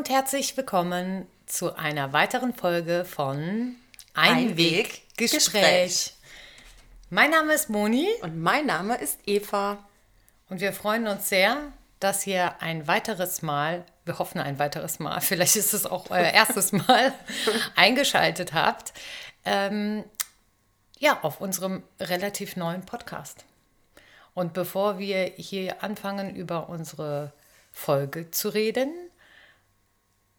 und herzlich willkommen zu einer weiteren Folge von Einweggespräch. Mein Name ist Moni. Und mein Name ist Eva. Und wir freuen uns sehr, dass ihr ein weiteres Mal, wir hoffen ein weiteres Mal, vielleicht ist es auch euer erstes Mal, eingeschaltet habt. Ähm, ja, auf unserem relativ neuen Podcast. Und bevor wir hier anfangen, über unsere Folge zu reden,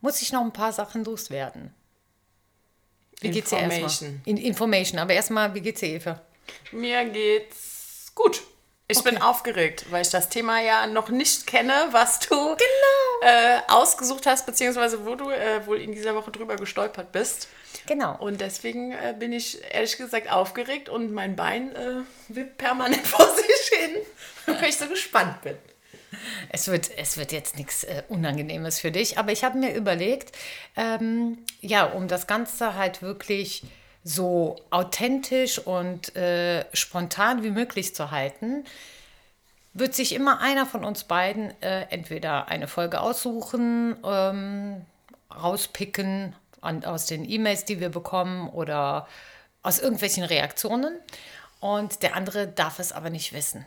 muss ich noch ein paar Sachen loswerden. Wie geht's dir erstmal? In Information. Aber erstmal, wie geht's dir, Eva? Mir geht's gut. Ich okay. bin aufgeregt, weil ich das Thema ja noch nicht kenne, was du genau. äh, ausgesucht hast, beziehungsweise wo du äh, wohl in dieser Woche drüber gestolpert bist. Genau. Und deswegen äh, bin ich ehrlich gesagt aufgeregt und mein Bein äh, wippt permanent vor sich hin, weil ich so gespannt bin. Es wird, es wird jetzt nichts äh, Unangenehmes für dich, aber ich habe mir überlegt, ähm, ja, um das Ganze halt wirklich so authentisch und äh, spontan wie möglich zu halten, wird sich immer einer von uns beiden äh, entweder eine Folge aussuchen, ähm, rauspicken an, aus den E-Mails, die wir bekommen oder aus irgendwelchen Reaktionen. Und der andere darf es aber nicht wissen.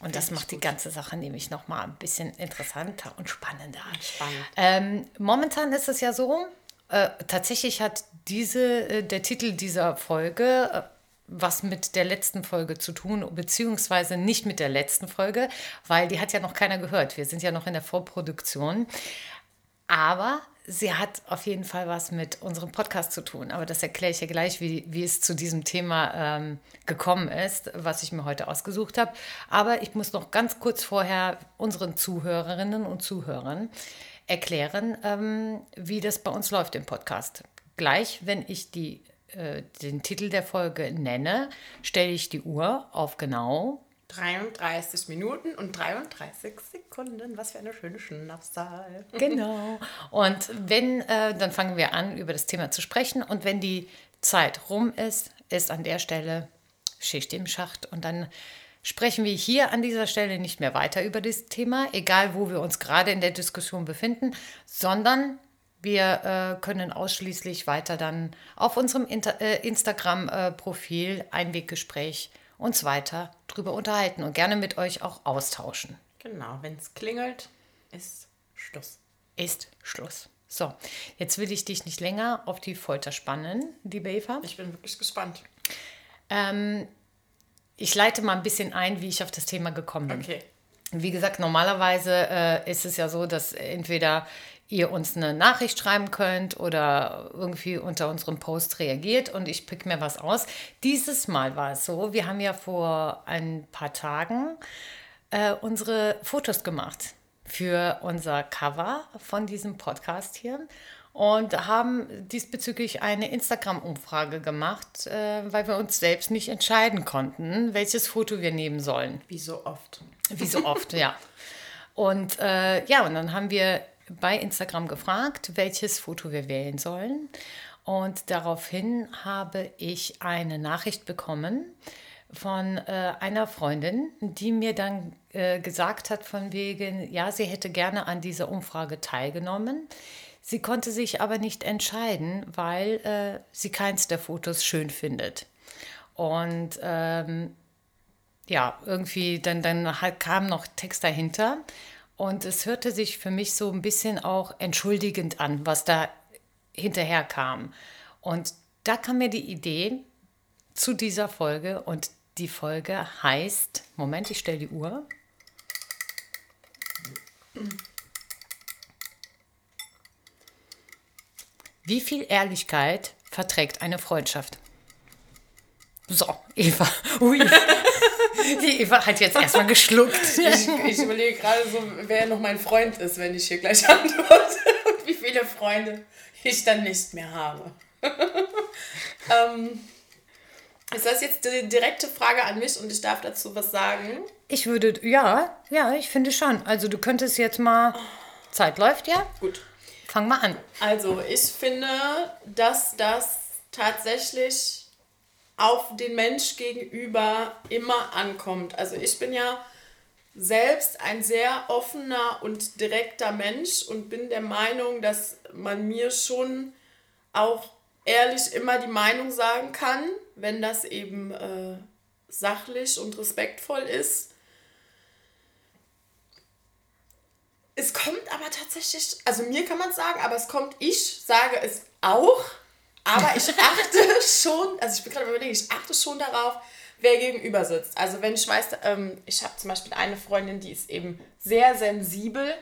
Und das macht die ganze Sache nämlich nochmal ein bisschen interessanter und spannender. Spannend. Ähm, momentan ist es ja so, äh, tatsächlich hat diese, äh, der Titel dieser Folge äh, was mit der letzten Folge zu tun, beziehungsweise nicht mit der letzten Folge, weil die hat ja noch keiner gehört. Wir sind ja noch in der Vorproduktion. Aber sie hat auf jeden Fall was mit unserem Podcast zu tun. Aber das erkläre ich ja gleich, wie, wie es zu diesem Thema ähm, gekommen ist, was ich mir heute ausgesucht habe. Aber ich muss noch ganz kurz vorher unseren Zuhörerinnen und Zuhörern erklären, ähm, wie das bei uns läuft im Podcast. Gleich, wenn ich die, äh, den Titel der Folge nenne, stelle ich die Uhr auf genau 33 Minuten und 33 Sekunden. Was für eine schöne Schnapszahl. Genau. Und wenn, äh, dann fangen wir an, über das Thema zu sprechen. Und wenn die Zeit rum ist, ist an der Stelle Schicht im Schacht. Und dann sprechen wir hier an dieser Stelle nicht mehr weiter über das Thema, egal wo wir uns gerade in der Diskussion befinden, sondern wir äh, können ausschließlich weiter dann auf unserem äh, Instagram-Profil Einweggespräch uns weiter drüber unterhalten und gerne mit euch auch austauschen. Genau, wenn es klingelt, ist Schluss. Ist Schluss. So, jetzt will ich dich nicht länger auf die Folter spannen, liebe Eva. Ich bin wirklich gespannt. Ähm, ich leite mal ein bisschen ein, wie ich auf das Thema gekommen bin. Okay. Wie gesagt, normalerweise äh, ist es ja so, dass entweder ihr uns eine Nachricht schreiben könnt oder irgendwie unter unserem Post reagiert und ich pick mir was aus. Dieses Mal war es so, wir haben ja vor ein paar Tagen äh, unsere Fotos gemacht für unser Cover von diesem Podcast hier und haben diesbezüglich eine Instagram-Umfrage gemacht, äh, weil wir uns selbst nicht entscheiden konnten, welches Foto wir nehmen sollen. Wie so oft. Wie so oft, ja. Und äh, ja, und dann haben wir bei Instagram gefragt, welches Foto wir wählen sollen. Und daraufhin habe ich eine Nachricht bekommen von äh, einer Freundin, die mir dann äh, gesagt hat von wegen, ja, sie hätte gerne an dieser Umfrage teilgenommen. Sie konnte sich aber nicht entscheiden, weil äh, sie keins der Fotos schön findet. Und ähm, ja, irgendwie, dann, dann kam noch Text dahinter. Und es hörte sich für mich so ein bisschen auch entschuldigend an, was da hinterher kam. Und da kam mir die Idee zu dieser Folge und die Folge heißt, Moment, ich stelle die Uhr. Wie viel Ehrlichkeit verträgt eine Freundschaft? So, Eva. Ui. Die Eva hat jetzt erstmal geschluckt. Ich, ich überlege gerade so, wer noch mein Freund ist, wenn ich hier gleich antworte. Und wie viele Freunde ich dann nicht mehr habe. ähm, ist das jetzt die direkte Frage an mich und ich darf dazu was sagen? Ich würde, ja, ja, ich finde schon. Also du könntest jetzt mal, Zeit läuft ja. Gut. Fang mal an. Also ich finde, dass das tatsächlich auf den Mensch gegenüber immer ankommt. Also ich bin ja selbst ein sehr offener und direkter Mensch und bin der Meinung, dass man mir schon auch ehrlich immer die Meinung sagen kann, wenn das eben äh, sachlich und respektvoll ist. Es kommt aber tatsächlich, also mir kann man es sagen, aber es kommt, ich sage es auch, aber ich achte schon, also ich bin gerade überlegen, ich achte schon darauf, wer gegenüber sitzt. Also wenn ich weiß, ähm, ich habe zum Beispiel eine Freundin, die ist eben sehr sensibel,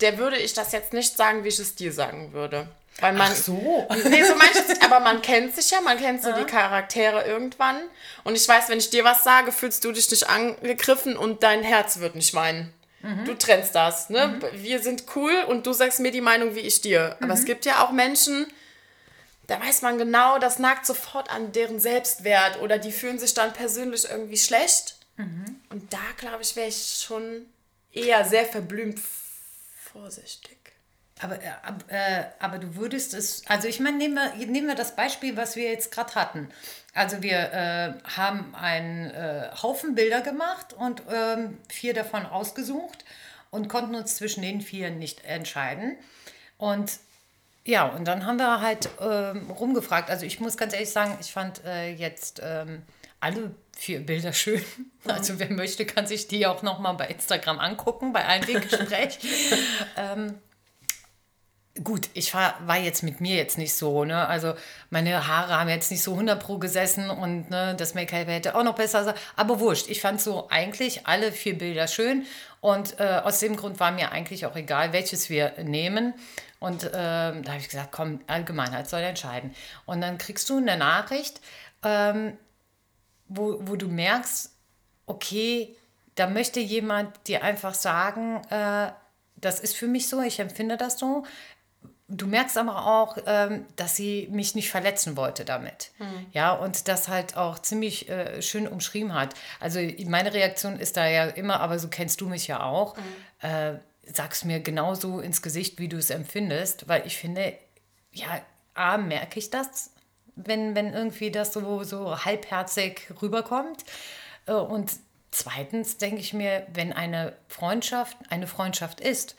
der würde ich das jetzt nicht sagen, wie ich es dir sagen würde. Weil man, Ach so. Nee, so manches, aber man kennt sich ja, man kennt so ja. die Charaktere irgendwann. Und ich weiß, wenn ich dir was sage, fühlst du dich nicht angegriffen und dein Herz wird nicht weinen. Mhm. Du trennst das. Ne? Mhm. Wir sind cool und du sagst mir die Meinung wie ich dir. Mhm. Aber es gibt ja auch Menschen, da weiß man genau, das nagt sofort an deren Selbstwert oder die fühlen sich dann persönlich irgendwie schlecht. Mhm. Und da, glaube ich, wäre ich schon eher sehr verblümt vorsichtig. Aber, äh, äh, aber du würdest es, also ich meine, nehmen wir, nehmen wir das Beispiel, was wir jetzt gerade hatten. Also wir äh, haben einen äh, Haufen Bilder gemacht und ähm, vier davon ausgesucht und konnten uns zwischen den vier nicht entscheiden. Und ja, und dann haben wir halt ähm, rumgefragt. Also ich muss ganz ehrlich sagen, ich fand äh, jetzt ähm, alle vier Bilder schön. Also wer möchte, kann sich die auch nochmal bei Instagram angucken, bei einem Weggespräch. ähm, gut, ich war, war jetzt mit mir jetzt nicht so, ne? Also meine Haare haben jetzt nicht so 100 pro gesessen und ne, das Make-up hätte auch noch besser sein. Aber wurscht, ich fand so eigentlich alle vier Bilder schön und äh, aus dem Grund war mir eigentlich auch egal, welches wir nehmen. Und äh, da habe ich gesagt, komm, Allgemeinheit soll entscheiden. Und dann kriegst du eine Nachricht, ähm, wo, wo du merkst, okay, da möchte jemand dir einfach sagen, äh, das ist für mich so, ich empfinde das so. Du merkst aber auch, ähm, dass sie mich nicht verletzen wollte damit. Mhm. Ja, und das halt auch ziemlich äh, schön umschrieben hat. Also meine Reaktion ist da ja immer, aber so kennst du mich ja auch. Mhm. Äh, sag's mir genauso ins Gesicht, wie du es empfindest, weil ich finde, ja, A, merke ich das, wenn, wenn irgendwie das so, so halbherzig rüberkommt. Äh, und zweitens denke ich mir, wenn eine Freundschaft eine Freundschaft ist,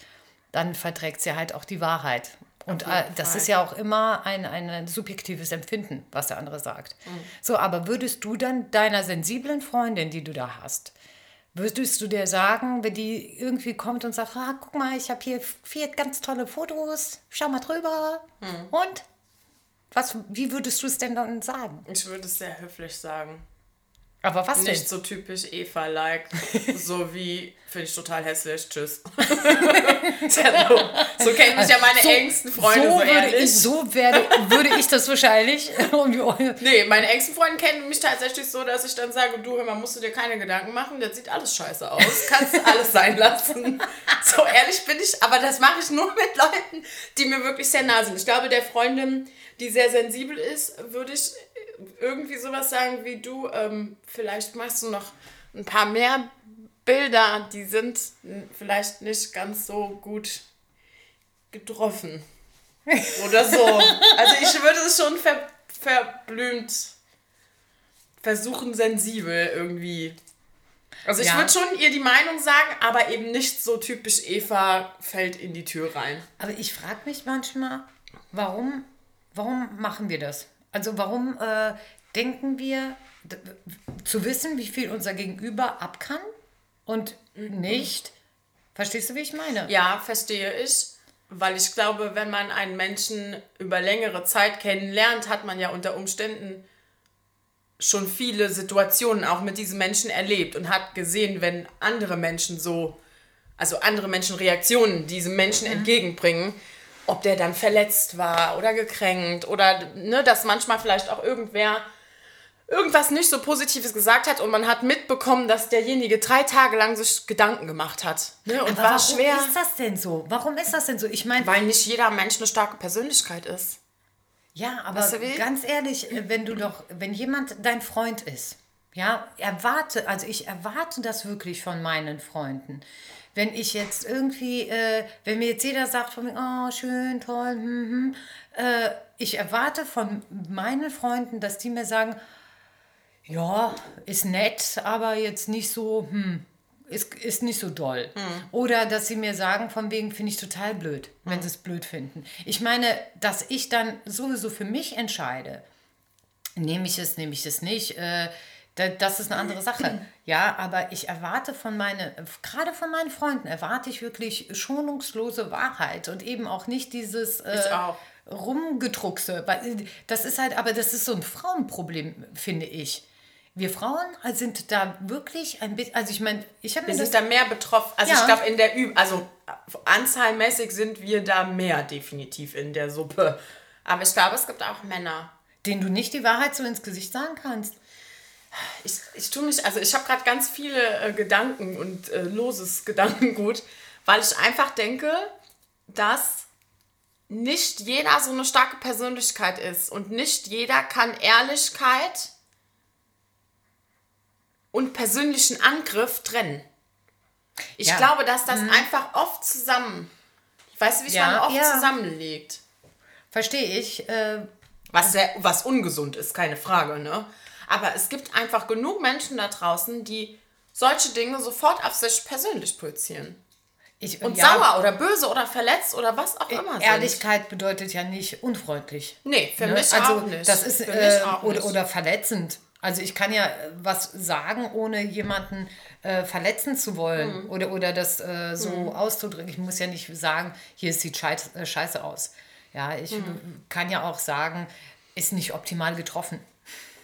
dann verträgt sie halt auch die Wahrheit. Und äh, das ist ja auch immer ein, ein subjektives Empfinden, was der andere sagt. Mhm. So, aber würdest du dann deiner sensiblen Freundin, die du da hast, Würdest du dir sagen, wenn die irgendwie kommt und sagt, ah, guck mal, ich habe hier vier ganz tolle Fotos, schau mal drüber. Hm. Und? Was, wie würdest du es denn dann sagen? Ich würde es sehr höflich sagen. Aber was Nicht denn? so typisch Eva-like, so wie, finde ich total hässlich, tschüss. so, so kennen mich ja meine so, engsten Freunde, so, so würde ich, so werde, würde ich das wahrscheinlich. nee, meine engsten Freunde kennen mich tatsächlich so, dass ich dann sage, du, hör mal, musst du dir keine Gedanken machen, das sieht alles scheiße aus, kannst alles sein lassen. so ehrlich bin ich, aber das mache ich nur mit Leuten, die mir wirklich sehr nah sind. Ich glaube, der Freundin, die sehr sensibel ist, würde ich irgendwie sowas sagen wie du, ähm, vielleicht machst du noch ein paar mehr Bilder, die sind vielleicht nicht ganz so gut getroffen. Oder so. Also ich würde es schon ver verblümt versuchen, sensibel irgendwie. Also ich ja. würde schon ihr die Meinung sagen, aber eben nicht so typisch Eva fällt in die Tür rein. Aber ich frage mich manchmal, warum, warum machen wir das? Also warum äh, denken wir zu wissen, wie viel unser Gegenüber ab kann und mhm. nicht? Verstehst du, wie ich meine? Ja, verstehe ich. Weil ich glaube, wenn man einen Menschen über längere Zeit kennenlernt, hat man ja unter Umständen schon viele Situationen auch mit diesem Menschen erlebt und hat gesehen, wenn andere Menschen so, also andere Menschen Reaktionen diesem Menschen mhm. entgegenbringen, ob der dann verletzt war oder gekränkt oder ne, dass manchmal vielleicht auch irgendwer irgendwas nicht so Positives gesagt hat und man hat mitbekommen, dass derjenige drei Tage lang sich Gedanken gemacht hat. Ne, und Aber war warum schwer. ist das denn so? Warum ist das denn so? Ich meine, weil nicht jeder Mensch eine starke Persönlichkeit ist. Ja, aber ganz ehrlich, wenn du doch, wenn jemand dein Freund ist, ja, erwarte, also ich erwarte das wirklich von meinen Freunden wenn ich jetzt irgendwie, äh, wenn mir jetzt jeder sagt von mir, oh, schön, toll, hm, hm, äh, ich erwarte von meinen Freunden, dass die mir sagen, ja, ist nett, aber jetzt nicht so, hm. ist, ist nicht so doll. Oder dass sie mir sagen, von wegen finde ich total blöd, wenn sie es blöd finden. Ich meine, dass ich dann sowieso für mich entscheide, nehme ich es, nehme ich es nicht, äh, das ist eine andere Sache. Ja, aber ich erwarte von meinen, gerade von meinen Freunden, erwarte ich wirklich schonungslose Wahrheit und eben auch nicht dieses äh, auch. Rumgedruckse. Weil das ist halt, aber das ist so ein Frauenproblem, finde ich. Wir Frauen sind da wirklich ein bisschen, also ich meine, ich habe Wir mir sind da mehr betroffen. Also Ja. ich glaube, in der Üb also äh, anzahlmäßig sind wir da mehr definitiv in der Suppe. Aber ich glaube, es gibt auch Männer. den du nicht die Wahrheit so ins Gesicht sagen kannst. Ich, ich tue mich, also ich habe gerade ganz viele äh, Gedanken und äh, loses Gedankengut, weil ich einfach denke, dass nicht jeder so eine starke Persönlichkeit ist und nicht jeder kann Ehrlichkeit und persönlichen Angriff trennen. Ich Ja. glaube, dass das einfach oft zusammen, weißt du, wie ich Ja, meine, oft ja. zusammenlegt. Verstehe ich. Äh, Was, sehr, was ungesund ist, keine Frage, ne? Aber es gibt einfach genug Menschen da draußen, die solche Dinge sofort auf sich persönlich projizieren. ich Und ja, sauer oder böse oder verletzt oder was auch immer sind. Ehrlichkeit bedeutet ja nicht unfreundlich. Nee, für Ne? mich also auch nicht. das ist für äh, mich auch oder, nicht. oder verletzend. Also ich kann ja äh, was sagen, ohne jemanden äh, verletzen zu Mhm. wollen oder, oder das äh, so auszudrücken. Ich muss ja nicht sagen, hier sieht scheiß, äh, scheiße aus. Ja, ich Mhm. kann ja auch sagen, ist nicht optimal getroffen.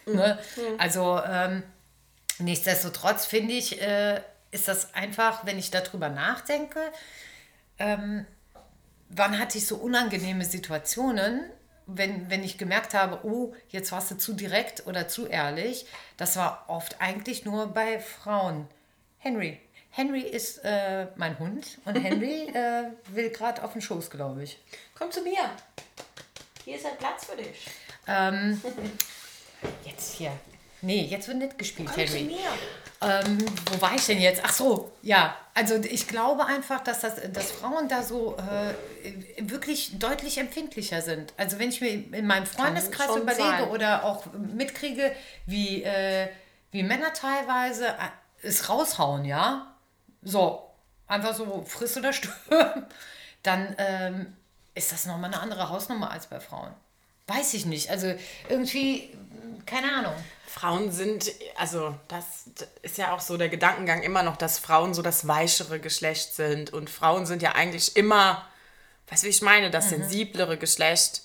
Mhm. Ne? Also ähm, nichtsdestotrotz finde ich, äh, ist das einfach, wenn ich darüber nachdenke, wann hatte ich so unangenehme Situationen, wenn, wenn ich gemerkt habe, oh, jetzt warst du zu direkt oder zu ehrlich. Das war oft eigentlich nur bei Frauen. Henry. Henry ist äh, mein Hund und Henry äh, will gerade auf den Schoß, glaube ich. Komm zu mir. Hier ist ein Platz für dich. Jetzt hier. Nee, jetzt wird nicht gespielt, Henry. Ähm, wo war ich denn jetzt? Ach so, ja. Also ich glaube einfach, dass, das, dass Frauen da so äh, wirklich deutlich empfindlicher sind. Also wenn ich mir in meinem Freundeskreis überlege sein. oder auch mitkriege, wie, äh, wie Männer teilweise äh, es raushauen, ja. So, einfach so friss oder stirb. Dann ähm, ist das nochmal eine andere Hausnummer als bei Frauen. Weiß ich nicht. Also irgendwie, keine Ahnung. Frauen sind, also das ist ja auch so der Gedankengang immer noch, dass Frauen so das weichere Geschlecht sind. Und Frauen sind ja eigentlich immer, weißt du, wie ich meine, das sensiblere Geschlecht.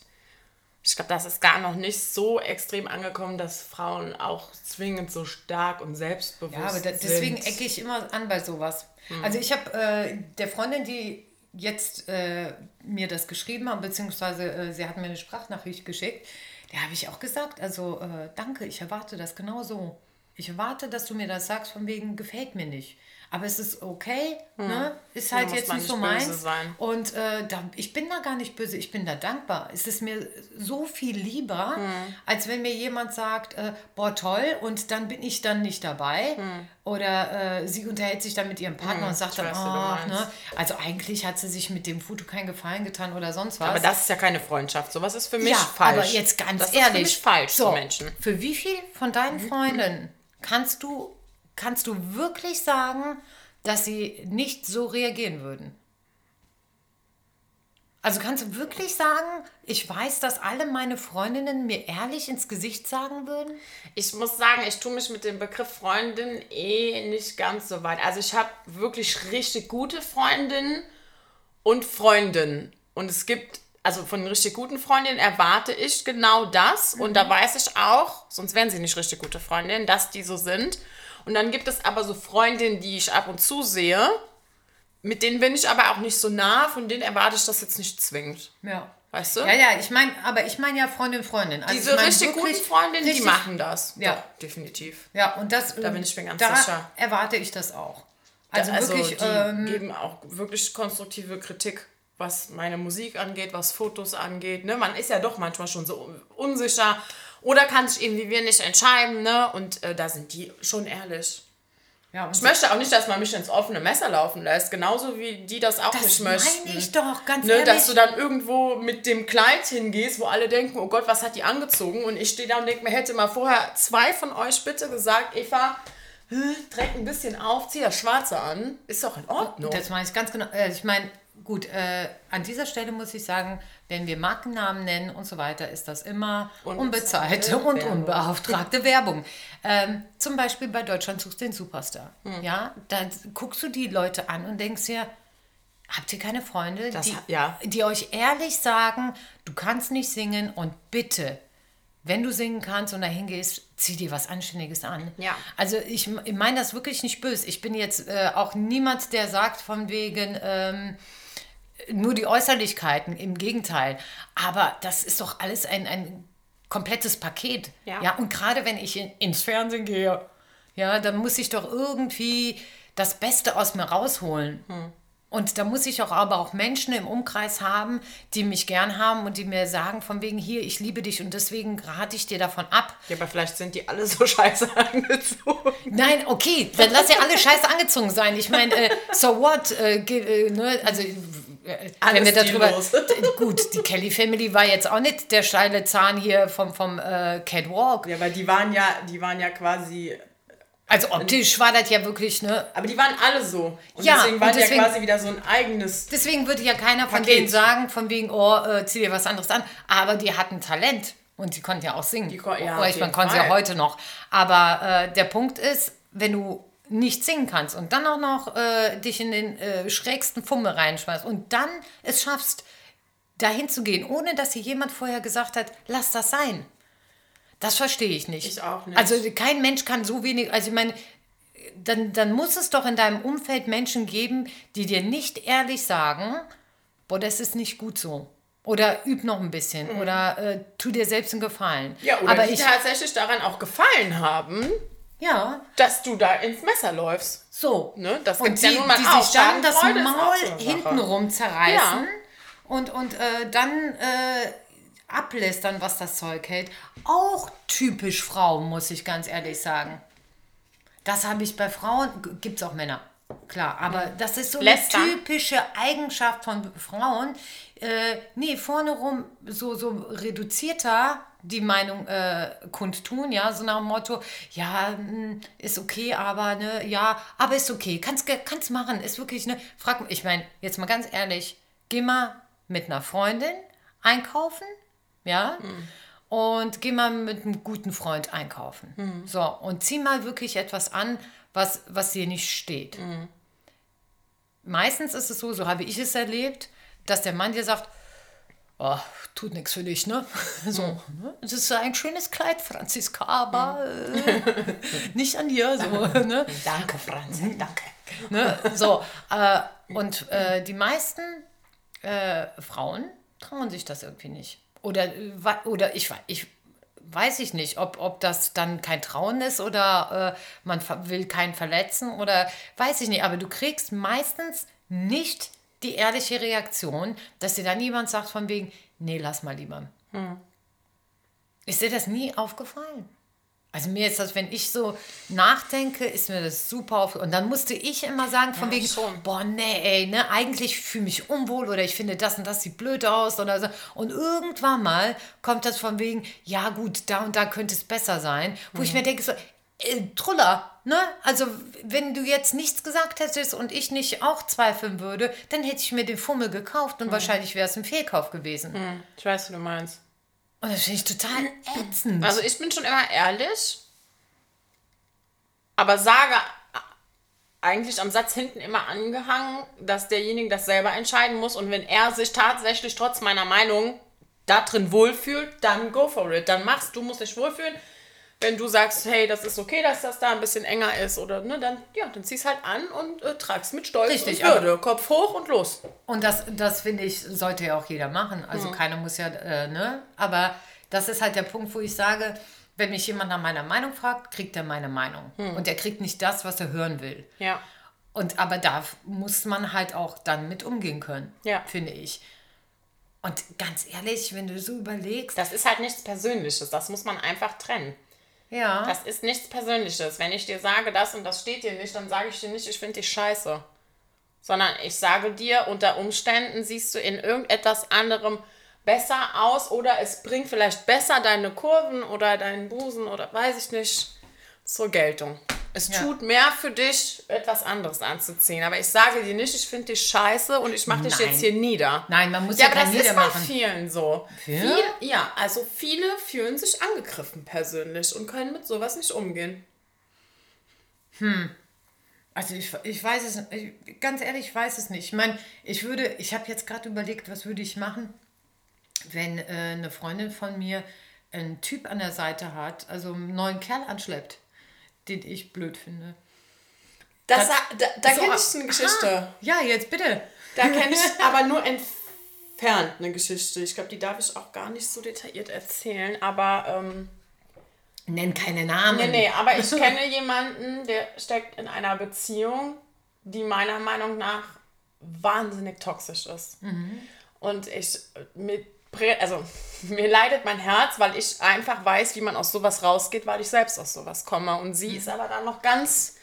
Ich glaube, das ist gar noch nicht so extrem angekommen, dass Frauen auch zwingend so stark und selbstbewusst Ja, aber da, sind. deswegen ecke ich immer an bei sowas. Also ich habe äh, der Freundin, die jetzt äh, mir das geschrieben hat, beziehungsweise äh, sie hat mir eine Sprachnachricht geschickt, der habe ich auch gesagt, also äh, danke, ich erwarte das genau so. Ich erwarte, dass du mir das sagst, von wegen gefällt mir nicht. Aber es ist okay, ne? Ist halt jetzt nicht so meins. sein. Und äh, da, ich bin da gar nicht böse, ich bin da dankbar. Es ist mir so viel lieber, Hm. als wenn mir jemand sagt, äh, boah, toll, und dann bin ich dann nicht dabei. Oder äh, sie unterhält sich dann mit ihrem Partner und sagt Hm. dann, weiß, meinst. ne? Also eigentlich hat sie sich mit dem Foto keinen Gefallen getan oder sonst was. aber das ist ja keine Freundschaft. Sowas ist für mich ja, falsch. aber jetzt ganz das ehrlich. ist für mich falsch so, Menschen. Für wie viel von deinen Freunden kannst du, kannst du wirklich sagen, dass sie nicht so reagieren würden? Also kannst du wirklich sagen, ich weiß, dass alle meine Freundinnen mir ehrlich ins Gesicht sagen würden? Ich muss sagen, ich tue mich mit dem Begriff Freundin eh nicht ganz so weit. Also ich habe wirklich richtig gute Freundinnen und Freundinnen. Und es gibt, also von richtig guten Freundinnen erwarte ich genau das. Und da weiß ich auch, sonst wären sie nicht richtig gute Freundinnen, dass die so sind. Und dann gibt es aber so Freundinnen, die ich ab und zu sehe. Mit denen bin ich aber auch nicht so nah, von denen erwarte ich das jetzt nicht zwingend. Ja. Weißt du? Ja, ja, ich meine, aber ich meine ja Freundin, Freundin. Also Diese ich mein richtig guten Freundinnen, die richtig- machen das. Ja. Doch, definitiv. Ja, und das, Da bin ich mir ganz da sicher. erwarte ich das auch. Also, wirklich, die ähm, geben auch wirklich konstruktive Kritik, was meine Musik angeht, was Fotos angeht. Ne? Man ist ja doch manchmal schon so un- unsicher oder kann sich eben wie wir nicht entscheiden. Ne? Und äh, da sind die schon ehrlich. ja, Ich möchte auch nicht, dass man mich ins offene Messer laufen lässt, genauso wie die das auch Das nicht meine möchten. ich doch, ganz ne, ehrlich. Dass du dann irgendwo mit dem Kleid hingehst, wo alle denken, oh Gott, was hat die angezogen? Und ich stehe da und denke mir, hätte mal vorher zwei von euch bitte gesagt, Eva, trägt ein bisschen auf, zieh das Schwarze an. Ist doch in Ordnung. Das meine ich ganz genau. Äh, Ich meine, gut, äh, an dieser Stelle muss ich sagen, wenn wir Markennamen nennen und so weiter, ist das immer Unbezahlte unbezahlte und Werbung. unbeauftragte Werbung. Ähm, zum Beispiel bei Deutschland suchst den Superstar. Hm. Ja, da guckst du die Leute an und denkst dir, habt ihr keine Freunde, Das die, ja. die euch ehrlich sagen, du kannst nicht singen und bitte, wenn du singen kannst und dahin gehst, zieh dir was Anständiges an. Ja. Also ich, ich meine das wirklich nicht böse. Ich bin jetzt äh, auch niemand, der sagt von wegen ähm, nur die Äußerlichkeiten. Im Gegenteil. Aber das ist doch alles ein, ein komplettes Paket. Ja. ja und gerade wenn ich in, ins Fernsehen gehe, ja, dann muss ich doch irgendwie das Beste aus mir rausholen. Und da muss ich auch aber auch Menschen im Umkreis haben, die mich gern haben und die mir sagen, von wegen hier, ich liebe dich und deswegen rate ich dir davon ab. Ja, aber vielleicht sind die alle so scheiße angezogen. Nein, okay, dann lass ja alle scheiße angezogen sein. Ich meine, äh, so what? Äh, äh, ne? Also, wenn Alles wir darüber. Gut, die Kelly Family war jetzt auch nicht der steile Zahn hier vom, vom äh, Catwalk. Ja, weil die waren ja, die waren ja quasi. Also optisch war das ja wirklich, ne? Aber die waren alle so. Und Ja, deswegen und waren die deswegen- ja quasi wieder so ein eigenes. Deswegen würde ja keiner von Paket. denen sagen, von wegen, oh, äh, zieh dir was anderes an. Aber die hatten Talent und die konnten ja auch singen. Die ja, ich meine, konnten sie ja heute noch. Aber äh, der Punkt ist, wenn du nicht singen kannst und dann auch noch äh, dich in den äh, schrägsten Fummel reinschmeißt und dann es schaffst, dahin zu gehen, ohne dass dir jemand vorher gesagt hat, lass das sein. Das verstehe ich nicht. Ich auch nicht. Also kein Mensch kann so wenig, also ich meine, dann, dann muss es doch in deinem Umfeld Menschen geben, die dir nicht ehrlich sagen, boah, das ist nicht gut so. Oder üb noch ein bisschen. Oder äh, tu dir selbst einen Gefallen. Mhm. Ja, oder Aber die ich, tatsächlich daran auch gefallen haben, ja, dass du da ins Messer läufst. so. Ne? Das und die, ja nun mal die auch. sich dann das Maul so hintenrum zerreißen Ja. und, und äh, dann äh, ablästern, was das Zeug hält. Auch typisch Frauen, muss ich ganz ehrlich sagen. Das habe ich bei Frauen, gibt es auch Männer, klar, aber das ist so eine Lästern. typische Eigenschaft von Frauen. Äh, nee, vorne rum so, so reduzierter die Meinung äh, kundtun, ja, so nach dem Motto, ja, hm, ist okay, aber, ne, ja, aber ist okay, kannst, kannst machen, ist wirklich, ne, frag, ich meine, jetzt mal ganz ehrlich, geh mal mit einer Freundin einkaufen, ja, und geh mal mit einem guten Freund einkaufen. So, und zieh mal wirklich etwas an, was, was dir nicht steht. Meistens ist es so, so habe ich es erlebt, dass der Mann dir sagt, oh, tut nichts für dich, ne? So, ne? Es ist ein schönes Kleid, Franziska, aber äh, nicht an dir, so, ne? Danke, Franzi, danke. ne? So, äh, und äh, die meisten äh, Frauen trauen sich das irgendwie nicht. Oder, äh, oder ich, ich weiß ich nicht, ob, ob das dann kein Trauen ist oder äh, man will keinen verletzen oder weiß ich nicht. Aber du kriegst meistens nicht die ehrliche Reaktion, dass dir dann jemand sagt von wegen, nee, lass mal lieber. Ist dir das nie aufgefallen? Also mir ist das, wenn ich so nachdenke, ist mir das super auf. Und dann musste ich immer sagen, von Ja, wegen, schon. boah, nee, ey, ne, eigentlich fühle ich mich unwohl oder ich finde das und das sieht blöd aus oder so. Und irgendwann mal kommt das von wegen, ja gut, da und da könnte es besser sein, wo ich mir denke so, äh, Truller, ne? Also wenn du jetzt nichts gesagt hättest und ich nicht auch zweifeln würde, dann hätte ich mir den Fummel gekauft und wahrscheinlich wäre es ein Fehlkauf gewesen. Ich weiß, was du meinst. Und das finde ich total ätzend. Also ich bin schon immer ehrlich, aber sage eigentlich am Satz hinten immer angehangen, dass derjenige das selber entscheiden muss und wenn er sich tatsächlich trotz meiner Meinung da drin wohlfühlt, dann go for it. Dann machst du, musst dich wohlfühlen. Wenn du sagst, hey, das ist okay, dass das da ein bisschen enger ist oder ne, dann ja, dann zieh's halt an und äh, trag's mit Stolz Richtig, und Würde, Kopf hoch und los. Und das, das finde ich, sollte ja auch jeder machen. Also keiner muss ja, äh, ne? Aber das ist halt der Punkt, wo ich sage, wenn mich jemand nach meiner Meinung fragt, kriegt er meine Meinung. Und er kriegt nicht das, was er hören will. Ja. Und aber da muss man halt auch dann mit umgehen können, Ja. finde ich. Und ganz ehrlich, wenn du so überlegst, Das ist halt nichts Persönliches, das muss man einfach trennen. Ja, Das ist nichts Persönliches. Wenn ich dir sage, das und das steht dir nicht, dann sage ich dir nicht, ich finde dich scheiße. Sondern ich sage dir, unter Umständen siehst du in irgendetwas anderem besser aus oder es bringt vielleicht besser deine Kurven oder deinen Busen oder weiß ich nicht zur Geltung. Es tut mehr für dich, etwas anderes anzuziehen. Aber ich sage dir nicht, ich finde dich scheiße und ich mache dich jetzt hier nieder. Nein, man muss Ja, ja, aber das ist bei vielen so. Ja? Viel, ja, also viele fühlen sich angegriffen persönlich und können mit sowas nicht umgehen. Also ich, ich weiß es, ich, ganz ehrlich, ich weiß es nicht. Ich meine, ich würde, ich habe jetzt gerade überlegt, was würde ich machen, wenn äh, eine Freundin von mir einen Typ an der Seite hat, also einen neuen Kerl anschleppt, den ich blöd finde. Das, Das- da da So, kenne ich eine Geschichte. aha, Ja, jetzt bitte. Da kenne ich aber nur entfernt eine Geschichte. Ich glaube, die darf ich auch gar nicht so detailliert erzählen. Aber ähm, Nenn keine Namen. nee, nee, aber ich kenne jemanden, der steckt in einer Beziehung, die meiner Meinung nach wahnsinnig toxisch ist. Und ich mit also mir leidet mein Herz, weil ich einfach weiß, wie man aus sowas rausgeht, weil ich selbst aus sowas komme. Und sie ist aber dann noch ganz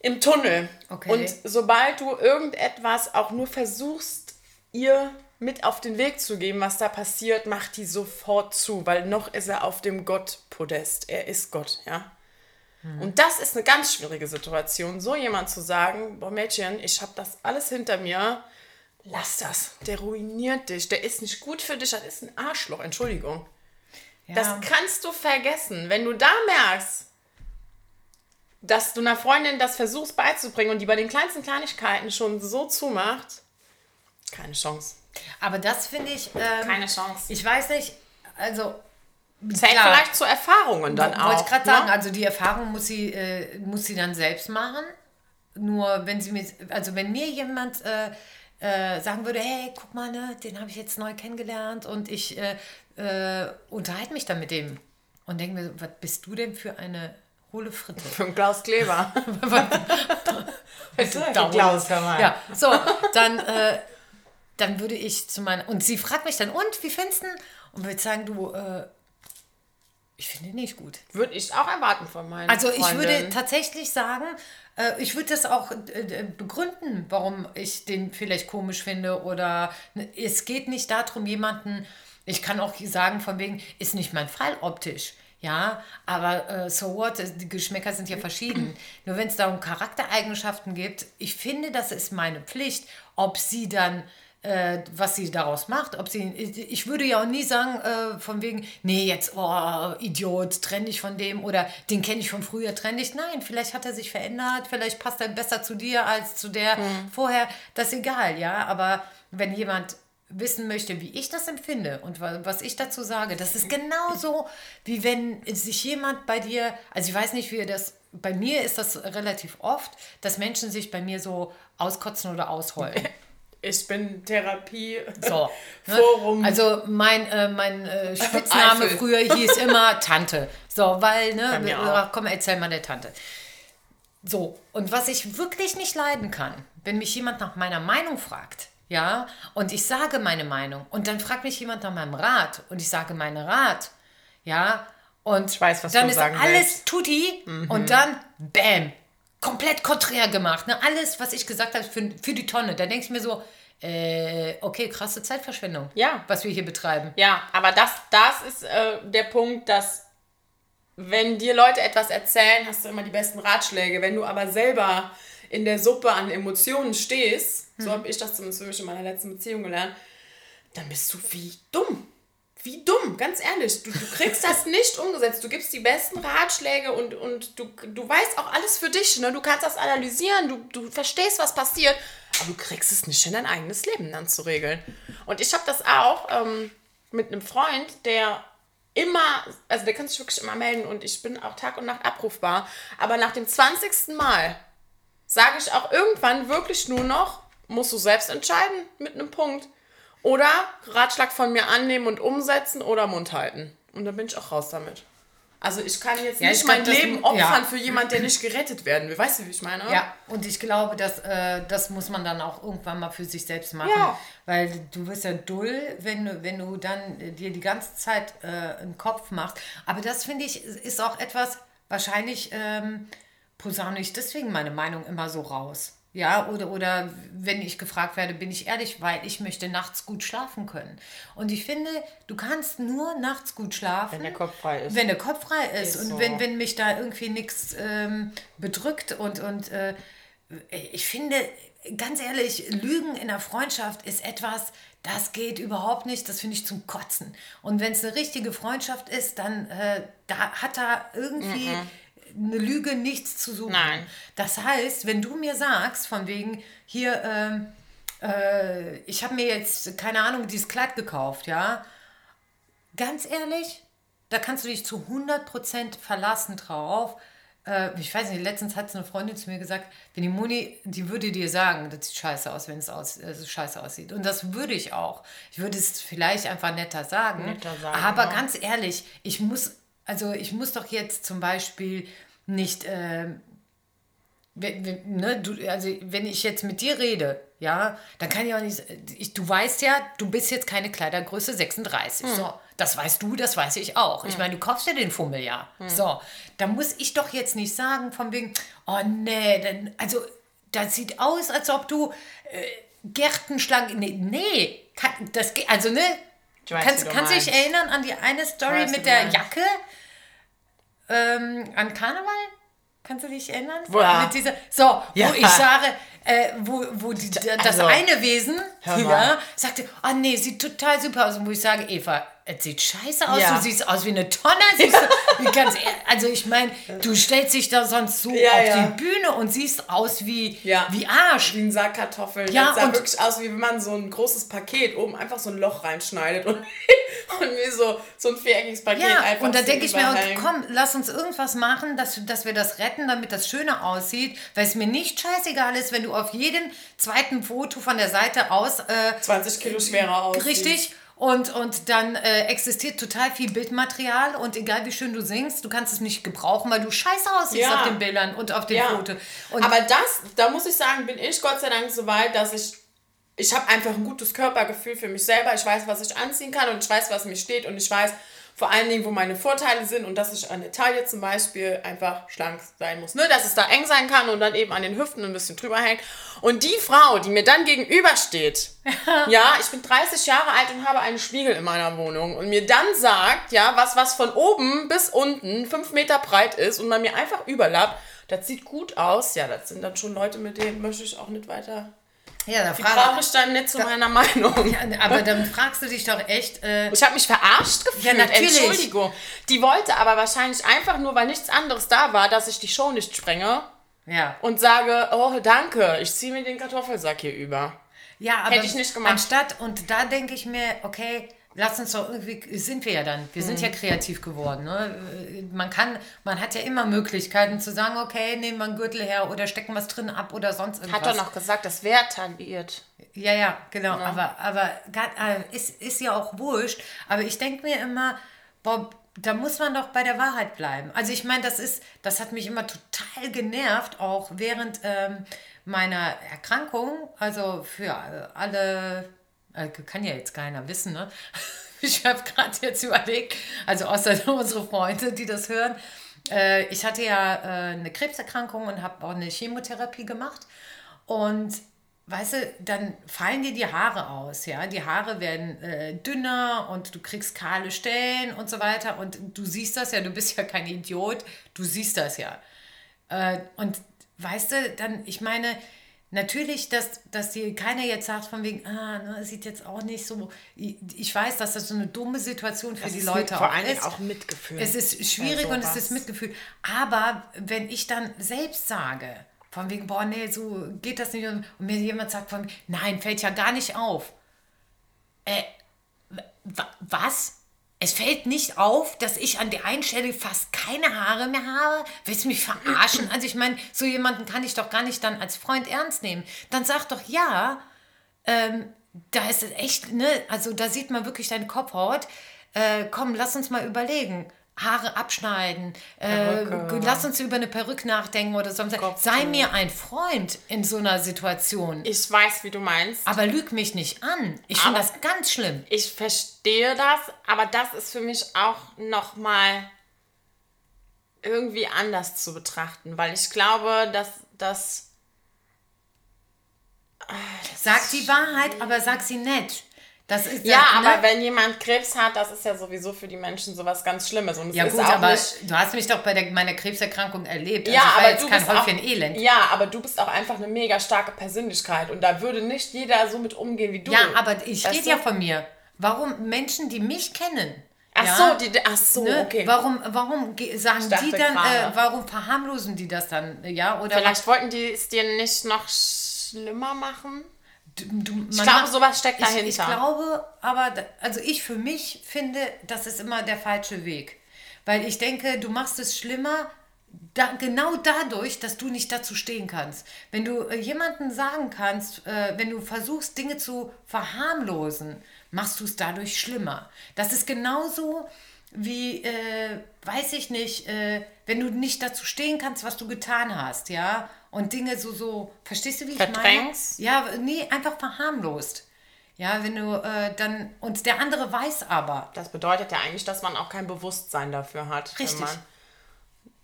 im Tunnel. Okay. Und sobald du irgendetwas auch nur versuchst, ihr mit auf den Weg zu geben, was da passiert, macht die sofort zu, weil noch ist er auf dem Gott-Podest. Er ist Gott, ja. Und das ist eine ganz schwierige Situation, so jemand zu sagen, boah Mädchen, ich habe das alles hinter mir, lass das, der ruiniert dich, der ist nicht gut für dich, das ist ein Arschloch, Entschuldigung. Ja. Das kannst du vergessen. Wenn du da merkst, dass du einer Freundin das versuchst beizubringen und die bei den kleinsten Kleinigkeiten schon so zumacht, keine Chance. Aber das finde ich. Ähm, Keine Chance. Ich weiß nicht, also. Zählt klar, vielleicht zu Erfahrungen dann auch. Wollte ich gerade ne? sagen, also die Erfahrung muss sie, äh, muss sie dann selbst machen. Nur wenn sie mir, also wenn mir jemand äh, äh, sagen würde, hey, guck mal, ne, den habe ich jetzt neu kennengelernt und ich äh, äh, unterhalte mich dann mit dem und denke mir, was bist du denn für eine hohle Fritte? Für einen Klaus Kleber. Klaus, Ja, so, dann, äh, dann würde ich zu meiner, und sie fragt mich dann, und, wie findest du? Und würde sagen, du, äh, ich finde ihn nicht gut. Würde ich auch erwarten von meinen Also ich Freundinnen. würde tatsächlich sagen, ich würde das auch äh, begründen, warum ich den vielleicht komisch finde oder ne, es geht nicht darum, jemanden, ich kann auch sagen von wegen, ist nicht mein Fall optisch. Ja, aber äh, so what, die Geschmäcker sind ja verschieden. Nur wenn es da um Charaktereigenschaften geht, ich finde, das ist meine Pflicht, ob sie dann äh, was sie daraus macht. Ob sie, ich würde ja auch nie sagen, äh, von wegen, nee, jetzt, oh, Idiot, trenn dich von dem oder den kenne ich von früher, trenn dich. Nein, vielleicht hat er sich verändert, vielleicht passt er besser zu dir als zu der vorher. Das ist egal, ja. Aber wenn jemand wissen möchte, wie ich das empfinde und wa- was ich dazu sage, das ist genauso, wie wenn sich jemand bei dir, also ich weiß nicht, wie das, bei mir ist das relativ oft, dass Menschen sich bei mir so auskotzen oder ausheulen. Ich bin Therapie. So. Ne? Forum. Also mein, äh, mein äh, Spitzname früher hieß immer Tante. So, weil, ne, ach, komm, erzähl mal der Tante. So, und was ich wirklich nicht leiden kann, wenn mich jemand nach meiner Meinung fragt, ja, und ich sage meine Meinung, und dann fragt mich jemand nach meinem Rat, und ich sage meinen Rat, ja, und Ich weiß, was dann du ist sagen alles willst. tutti, und dann, bam, komplett konträr gemacht, ne, alles, was ich gesagt habe, für, für die Tonne, da denke ich mir so, äh, okay, krasse Zeitverschwendung, Ja. was wir hier betreiben. Ja, aber das, das ist äh, der Punkt, dass wenn dir Leute etwas erzählen, hast du immer die besten Ratschläge. Wenn du aber selber in der Suppe an Emotionen stehst, so habe ich das zumindest in meiner letzten Beziehung gelernt, dann bist du wie dumm. Wie dumm, ganz ehrlich. Du, du kriegst das nicht umgesetzt. Du gibst die besten Ratschläge und, und du, du weißt auch alles für dich. Ne? Du kannst das analysieren, du, du verstehst, was passiert, aber du kriegst es nicht in dein eigenes Leben dann zu regeln. Und ich habe das auch ähm, mit einem Freund, der immer, also der kann sich wirklich immer melden und ich bin auch Tag und Nacht abrufbar. Aber nach dem 20. Mal sage ich auch irgendwann wirklich nur noch, musst du selbst entscheiden mit einem Punkt. Oder Ratschlag von mir annehmen und umsetzen oder Mund halten. Und dann bin ich auch raus damit. Also ich kann jetzt Ja, nicht ich glaub, mein das- Leben ja. opfern für jemanden, der nicht gerettet werden will. Weißt du, wie ich meine? Ja, und ich glaube, dass, äh, das muss man dann auch irgendwann mal für sich selbst machen. Ja. Weil du wirst ja dull, wenn du, wenn du dann äh, dir die ganze Zeit äh, einen Kopf machst. Aber das finde ich, ist auch etwas, wahrscheinlich ähm, posaune ich deswegen meine Meinung immer so raus. Ja, oder, oder wenn ich gefragt werde, bin ich ehrlich, weil ich möchte nachts gut schlafen können. Und ich finde, du kannst nur nachts gut schlafen. Wenn der Kopf frei ist. Wenn der Kopf frei ist. Ist und so. wenn, wenn mich da irgendwie nichts ähm, bedrückt und, und äh, ich finde, ganz ehrlich, Lügen in der Freundschaft ist etwas, das geht überhaupt nicht. Das finde ich zum Kotzen. Und wenn es eine richtige Freundschaft ist, dann äh, da hat da irgendwie eine Lüge nichts zu suchen. Nein. Das heißt, wenn du mir sagst, von wegen hier, ähm, äh, ich habe mir jetzt, keine Ahnung, dieses Kleid gekauft, ja, ganz ehrlich, da kannst du dich zu 100% verlassen drauf. Äh, ich weiß nicht, letztens hat eine Freundin zu mir gesagt, wenn die Moni, die würde dir sagen, das sieht scheiße aus, wenn es aus, äh, so scheiße aussieht. Und das würde ich auch. Ich würde es vielleicht einfach netter sagen. Netter sagen, aber ja. ganz ehrlich, ich muss, also ich muss doch jetzt zum Beispiel nicht, wenn, wenn, ne, du, also wenn ich jetzt mit dir rede, ja, dann kann ich auch nicht, ich, du weißt ja, du bist jetzt keine Kleidergröße 36. Hm. So, das weißt du, das weiß ich auch. Ich meine, du kaufst ja den Fummel ja. Hm. So, da muss ich doch jetzt nicht sagen, von wegen, oh nee, dann, also das sieht aus, als ob du äh, Gärtenschlange, nee, nee, kann, das, geht- also ne, kannst, du kannst dich erinnern an die eine Story mit der meinst. Jacke? Ähm, an Karneval? Kannst du dich erinnern? Ja. Mit dieser, so, Ja. wo ich sage, äh, wo, wo die, das also, eine Wesen ja, sagte, oh nee, sieht total super aus. Und wo ich sage, Eva, es sieht scheiße aus, Ja. du siehst aus wie eine Tonne. Siehst du, ganz, also ich meine, du stellst dich da sonst so Ja, auf ja. die Bühne und siehst aus wie, wie Arsch. Wie ein Sack Kartoffeln. Ja, das sah und- wirklich aus, wie wenn man so ein großes Paket oben einfach so ein Loch reinschneidet und, und mir so, so ein viereckiges Paket Ja, einfach und da denke ich mir, überhängt. komm, lass uns irgendwas machen, dass, dass wir das retten, damit das schöner aussieht, weil es mir nicht scheißegal ist, wenn du auf jedem zweiten Foto von der Seite aus äh, 20 Kilo schwerer aus. richtig und, und dann äh, existiert total viel Bildmaterial und egal wie schön du singst, du kannst es nicht gebrauchen, weil du scheiße aussiehst Ja. auf den Bildern und auf dem Ja. Foto. Und Aber das, da muss ich sagen, bin ich Gott sei Dank so weit, dass ich, ich habe einfach ein gutes Körpergefühl für mich selber. Ich weiß, was ich anziehen kann und ich weiß, was mir steht und ich weiß vor allen Dingen, wo meine Vorteile sind und dass ich an der Taille zum Beispiel einfach schlank sein muss. Ne? Dass es da eng sein kann und dann eben an den Hüften ein bisschen drüber hängt. Und die Frau, die mir dann gegenübersteht, ja, ich bin 30 Jahre alt und habe einen Spiegel in meiner Wohnung und mir dann sagt, ja, was, was von oben bis unten fünf Meter breit ist und man mir einfach überlappt, das sieht gut aus. Ja, das sind dann schon Leute, mit denen möchte ich auch nicht weiter. Ja, da frage ich dann nicht zu meiner Meinung. ja, aber dann fragst du dich doch echt, äh, Ich habe mich verarscht gefühlt. Ja, natürlich. Entschuldigung. Die wollte aber wahrscheinlich einfach nur, weil nichts anderes da war, dass ich die Show nicht sprenge ja. und sage, oh danke, ich ziehe mir den Kartoffelsack hier über. Ja, aber Hätte ich nicht gemacht. anstatt, und da denke ich mir, okay, lass uns doch irgendwie, sind wir ja dann, wir Mhm. sind ja kreativ geworden. Ne? Man kann, man hat ja immer Möglichkeiten zu sagen, okay, nehmen wir einen Gürtel her oder stecken was drin ab oder sonst irgendwas. Hat er noch gesagt, das wäre tailliert. Ja, ja, genau. Aber, aber gar- äh, ist, ist ja auch wurscht. Aber ich denke mir immer, boah, da muss man doch bei der Wahrheit bleiben. Also ich meine, das ist, das hat mich immer total genervt, auch während ähm, meiner Erkrankung. Also für alle, kann ja jetzt keiner wissen, ne? Ich habe gerade jetzt überlegt, also außer unsere Freunde, die das hören. Äh, ich hatte ja äh, eine Krebserkrankung und habe auch eine Chemotherapie gemacht. Und weißt du, dann fallen dir die Haare aus, ja. Die Haare werden äh, dünner und du kriegst kahle Stellen und so weiter. Und du siehst das ja, du bist ja kein Idiot, du siehst das ja. Äh, und weißt du, dann, ich meine, natürlich, dass, dass dir keiner jetzt sagt, von wegen, ah, ne, sieht jetzt auch nicht so. Ich, ich weiß, dass das so eine dumme Situation für die ist Leute vor auch allen Dingen ist. auch Mitgefühl Es ist schwierig bei und es ist Mitgefühl. Aber wenn ich dann selbst sage, von wegen, boah, nee, so geht das nicht. Und mir jemand sagt von, nein, fällt ja gar nicht auf. Äh, wa- was? Es fällt nicht auf, dass ich an der einen Stelle fast keine Haare mehr habe? Willst du mich verarschen? Also ich meine, so jemanden kann ich doch gar nicht dann als Freund ernst nehmen. Dann sag doch ja, ähm, da ist es echt, ne, also da sieht man wirklich deine Kopfhaut. Äh, komm, lass uns mal überlegen. Haare abschneiden, äh, lass uns über eine Perücke nachdenken oder sonst. Sei mir ein Freund in so einer Situation. Ich weiß, wie du meinst. Aber lüg mich nicht an. Ich finde das ganz schlimm. Ich verstehe das, aber das ist für mich auch nochmal irgendwie anders zu betrachten, weil ich glaube, dass, dass Sag die Wahrheit, aber sag sie nett. Das ist Ja, ne? aber wenn jemand Krebs hat, das ist ja sowieso für die Menschen sowas ganz Schlimmes. Und es Ja ist gut, auch aber nicht, du hast mich doch bei der, meiner Krebserkrankung erlebt. ja, also aber jetzt du kein bist auch, Häufchen Elend. Ja, aber du bist auch einfach eine mega starke Persönlichkeit und da würde nicht jeder so mit umgehen wie du. Ja, aber ich rede ja von mir. Warum Menschen, die mich kennen, Ach ja, so, die, ach so, ne, okay. warum, warum ge- sagen die dann, äh, warum verharmlosen die das dann, ja? Oder Vielleicht wollten die es dir nicht noch schlimmer machen. Du, du, Ich glaube, sowas steckt ich, dahinter. Ich glaube, aber, also ich für mich finde, das ist immer der falsche Weg. Weil ich denke, du machst es schlimmer, da, genau dadurch, dass du nicht dazu stehen kannst. Wenn du äh, jemandem sagen kannst, äh, wenn du versuchst, Dinge zu verharmlosen, machst du es dadurch schlimmer. Das ist genauso wie, äh, weiß ich nicht, äh, wenn du nicht dazu stehen kannst, was du getan hast, ja, und Dinge so, so, verstehst du, wie ich meine? Verdrängst? Ja, nee, einfach verharmlost. Ja, wenn du äh, dann, und der andere weiß aber, Das bedeutet ja eigentlich, dass man auch kein Bewusstsein dafür hat, Richtig.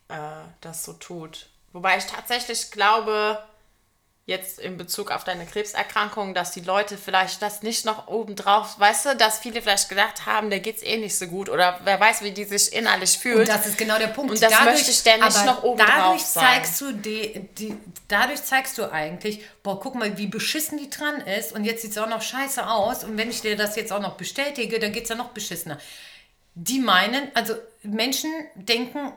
wenn man äh, das so tut. Wobei ich tatsächlich glaube, jetzt in Bezug auf deine Krebserkrankung, dass die Leute vielleicht das nicht noch obendrauf, weißt du, dass viele vielleicht gedacht haben, der geht's eh nicht so gut oder wer weiß, wie die sich innerlich fühlt. Und das ist genau der Punkt. Und das möchte ich ständig aber noch oben drauf dadurch sein. zeigst du die, die, dadurch zeigst du eigentlich, boah, guck mal, wie beschissen die dran ist und jetzt sieht es auch noch scheiße aus und wenn ich dir das jetzt auch noch bestätige, dann geht es ja noch beschissener. Die meinen, also Menschen denken,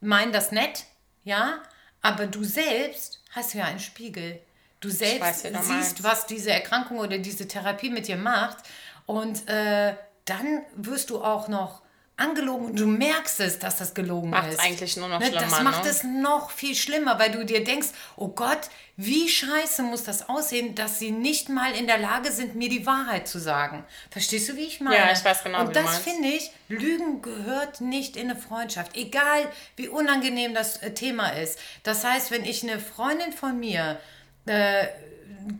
meinen das nett, ja, aber du selbst hast ja einen Spiegel. Du selbst weiß, du siehst, was diese Erkrankung oder diese Therapie mit dir macht. Und äh, dann wirst du auch noch angelogen und du merkst es, dass das gelogen Macht's ist. eigentlich nur noch ne, Das schlimmer, macht ne? es noch viel schlimmer, weil du dir denkst, oh Gott, wie scheiße muss das aussehen, dass sie nicht mal in der Lage sind, mir die Wahrheit zu sagen. Verstehst du, wie ich meine? Ja, ich weiß genau, Und wie das finde ich, Lügen gehört nicht in eine Freundschaft. Egal, wie unangenehm das äh, Thema ist. Das heißt, wenn ich eine Freundin von mir äh,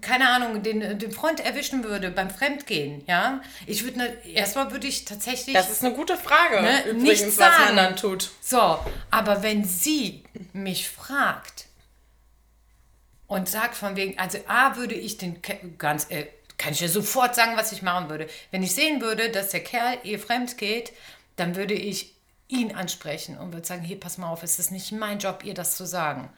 keine Ahnung, den, den Freund erwischen würde beim Fremdgehen, ja, ich würde, ne, erstmal würde ich tatsächlich, das ist eine gute Frage, Ne, übrigens, nichts was sagen. man dann tut. so, aber wenn sie mich fragt und sagt von wegen, also A, würde ich den, ganz, äh, kann ich ja sofort sagen, was ich machen würde. Wenn ich sehen würde, dass der Kerl ihr fremd geht, dann würde ich ihn ansprechen und würde sagen, hier, pass mal auf, es ist nicht mein Job, ihr das zu sagen.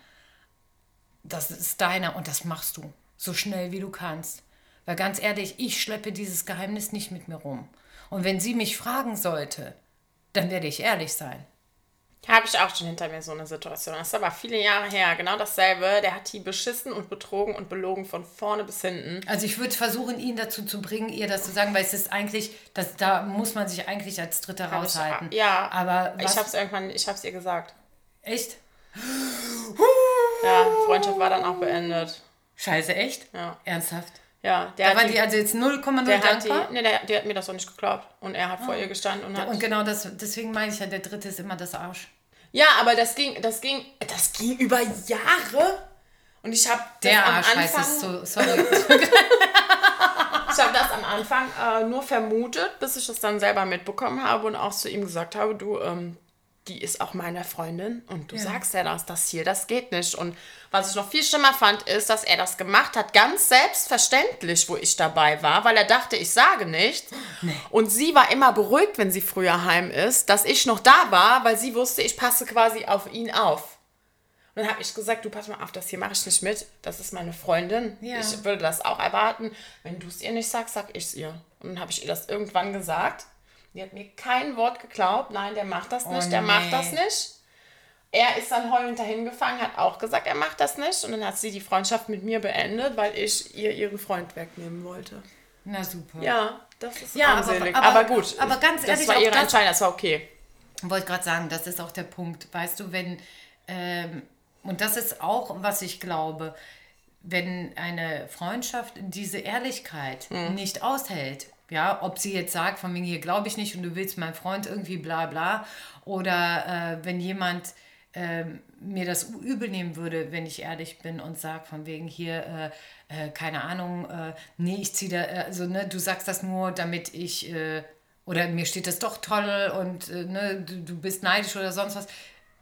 Das ist deiner und das machst du so schnell wie du kannst. Weil ganz ehrlich, ich schleppe dieses Geheimnis nicht mit mir rum. Und wenn sie mich fragen sollte, dann werde ich ehrlich sein. Habe ich auch schon hinter mir so eine Situation. Das ist aber viele Jahre her. Genau dasselbe. Der hat die beschissen und betrogen und belogen von vorne bis hinten. Also ich würde versuchen, ihn dazu zu bringen, ihr das zu sagen, weil es ist eigentlich, das, da muss man sich eigentlich als Dritter Hab ich- raushalten. Ja, aber ich was, habe es irgendwann, ich habe es ihr gesagt. echt? Ja, Freundschaft war dann auch beendet. Scheiße, echt? Ja. Ernsthaft? Ja, der Da hat waren die, also jetzt 0,0 der hat die, dankbar? nee, der, der hat mir das auch nicht geglaubt. Und er hat vor ihr gestanden und hat. Und genau das, deswegen meine ich ja, der Dritte ist immer das Arsch. Ja, aber das ging, das ging, das ging über Jahre. Und ich habe Der am Arsch heißt Anfang, es so, sorry. ich habe das am Anfang äh, nur vermutet, bis ich es dann selber mitbekommen habe und auch zu ihm gesagt habe, du, ähm, die ist auch meine Freundin und du sagst ja das, das hier, das geht nicht. Und was ich noch viel schlimmer fand, ist, dass er das gemacht hat, ganz selbstverständlich, wo ich dabei war, weil er dachte, ich sage nichts. Und sie war immer beruhigt, wenn sie früher heim ist, dass ich noch da war, weil sie wusste, ich passe quasi auf ihn auf. Und dann habe ich gesagt, du pass mal auf, das hier mache ich nicht mit. Das ist meine Freundin. Ja. Ich würde das auch erwarten. Wenn du es ihr nicht sagst, sag ich es ihr. Und dann habe ich ihr das irgendwann gesagt. Die hat mir kein Wort geglaubt. Nein, der macht das nicht, der nee. macht das nicht. Er ist dann heulend dahin gefangen, hat auch gesagt, er macht das nicht. Und dann hat sie die Freundschaft mit mir beendet, weil ich ihr ihren Freund wegnehmen wollte. Na super. Ja, das ist Ja, aber- armselig. aber- Aber, gut, aber ganz ehrlich, das war ihre das- Entscheidung, das war okay. Wollte gerade sagen, das ist auch der Punkt. Weißt du, wenn, ähm, und das ist auch, was ich glaube, wenn eine Freundschaft diese Ehrlichkeit Hm. nicht aushält, ja, ob sie jetzt sagt, von mir hier glaube ich nicht und du willst mein Freund irgendwie bla bla, oder äh, wenn jemand ähm, mir das übel nehmen würde, wenn ich ehrlich bin und sage von wegen hier, äh, äh, keine Ahnung, äh, nee, ich ziehe da, äh, also ne, du sagst das nur, damit ich, äh, oder mir steht das doch toll und äh, ne, du, du bist neidisch oder sonst was.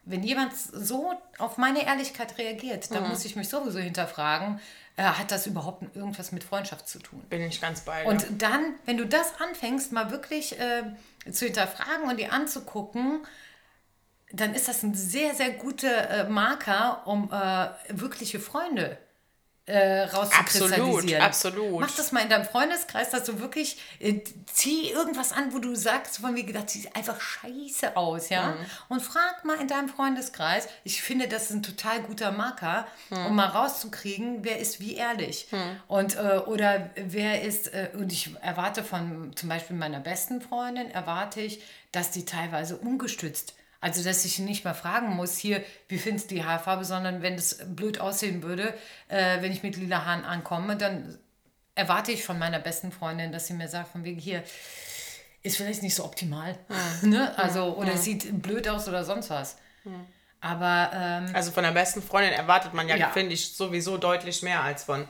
Wenn jemand so auf meine Ehrlichkeit reagiert, dann muss ich mich sowieso hinterfragen, äh, hat das überhaupt irgendwas mit Freundschaft zu tun? Bin ich ganz bei dir. Und dann, wenn du das anfängst, mal wirklich äh, zu hinterfragen und dir anzugucken, dann ist das ein sehr, sehr guter äh, Marker, um äh, wirkliche Freunde äh, rauszukristallisieren. Absolut, absolut. Mach das mal in deinem Freundeskreis, dass du wirklich äh, zieh irgendwas an, wo du sagst, von mir gedacht, sieht einfach scheiße aus, ja. Mhm. Und frag mal in deinem Freundeskreis. Ich finde, das ist ein total guter Marker, um mal rauszukriegen, wer ist wie ehrlich. Und äh, oder wer ist, äh, und ich erwarte von zum Beispiel meiner besten Freundin, erwarte ich, dass die teilweise ungestützt also, dass ich nicht mal fragen muss, hier, wie findest du die Haarfarbe, sondern wenn es blöd aussehen würde, äh, wenn ich mit lila Haaren ankomme, dann erwarte ich von meiner besten Freundin, dass sie mir sagt, von wegen hier, ist vielleicht nicht so optimal. Ne? Also, oder sieht blöd aus oder sonst was. Aber ähm, Also von der besten Freundin erwartet man ja, Ja. finde ich, sowieso deutlich mehr als von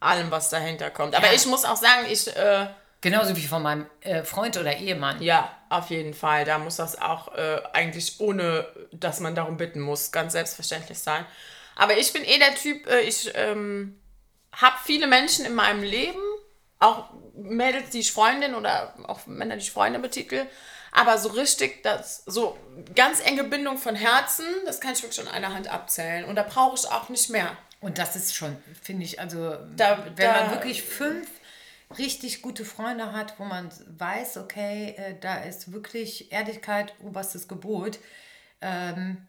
allem, was dahinter kommt. Aber Ja. ich muss auch sagen, ich, äh, genauso wie von meinem äh, Freund oder Ehemann. ja, auf jeden Fall, da muss das auch äh, eigentlich ohne, dass man darum bitten muss, ganz selbstverständlich sein. Aber ich bin eh der Typ, äh, ich ähm, habe viele Menschen in meinem Leben, auch Mädels, die ich Freundin oder auch Männer, die ich Freunde betitel. Aber so richtig, das, so ganz enge Bindung von Herzen, das kann ich wirklich an einer Hand abzählen. Und da brauche ich auch nicht mehr. Und das ist schon, finde ich, also Da- wenn da- man wirklich fünf richtig gute Freunde hat, wo man weiß, okay, äh, da ist wirklich Ehrlichkeit oberstes Gebot, ähm,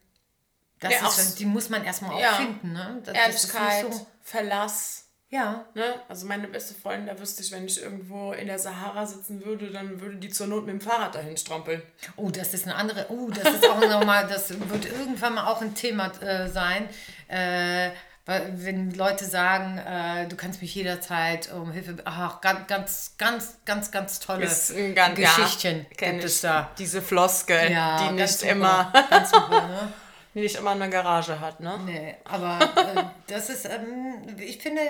das Ja, ist, auch die muss man erstmal Ja. auch finden. Ne? Das, Ehrlichkeit, so- Verlass. ja, Ne? Also meine beste Freundin, da wüsste ich, wenn ich irgendwo in der Sahara sitzen würde, dann würde die zur Not mit dem Fahrrad dahin strampeln. Oh, das ist eine andere. Oh, das ist auch nochmal, das wird irgendwann mal auch ein Thema äh, sein. Äh, wenn Leute sagen, äh, du kannst mich jederzeit um Hilfe. Ach, ganz, ganz, ganz, ganz, ganz tolle ganz, Geschichten ja, gibt es da. Diese Floskel, Ja, die nicht super, immer, super, ne? die nicht immer eine Garage hat, ne? Nee, aber äh, das ist, ähm, ich finde,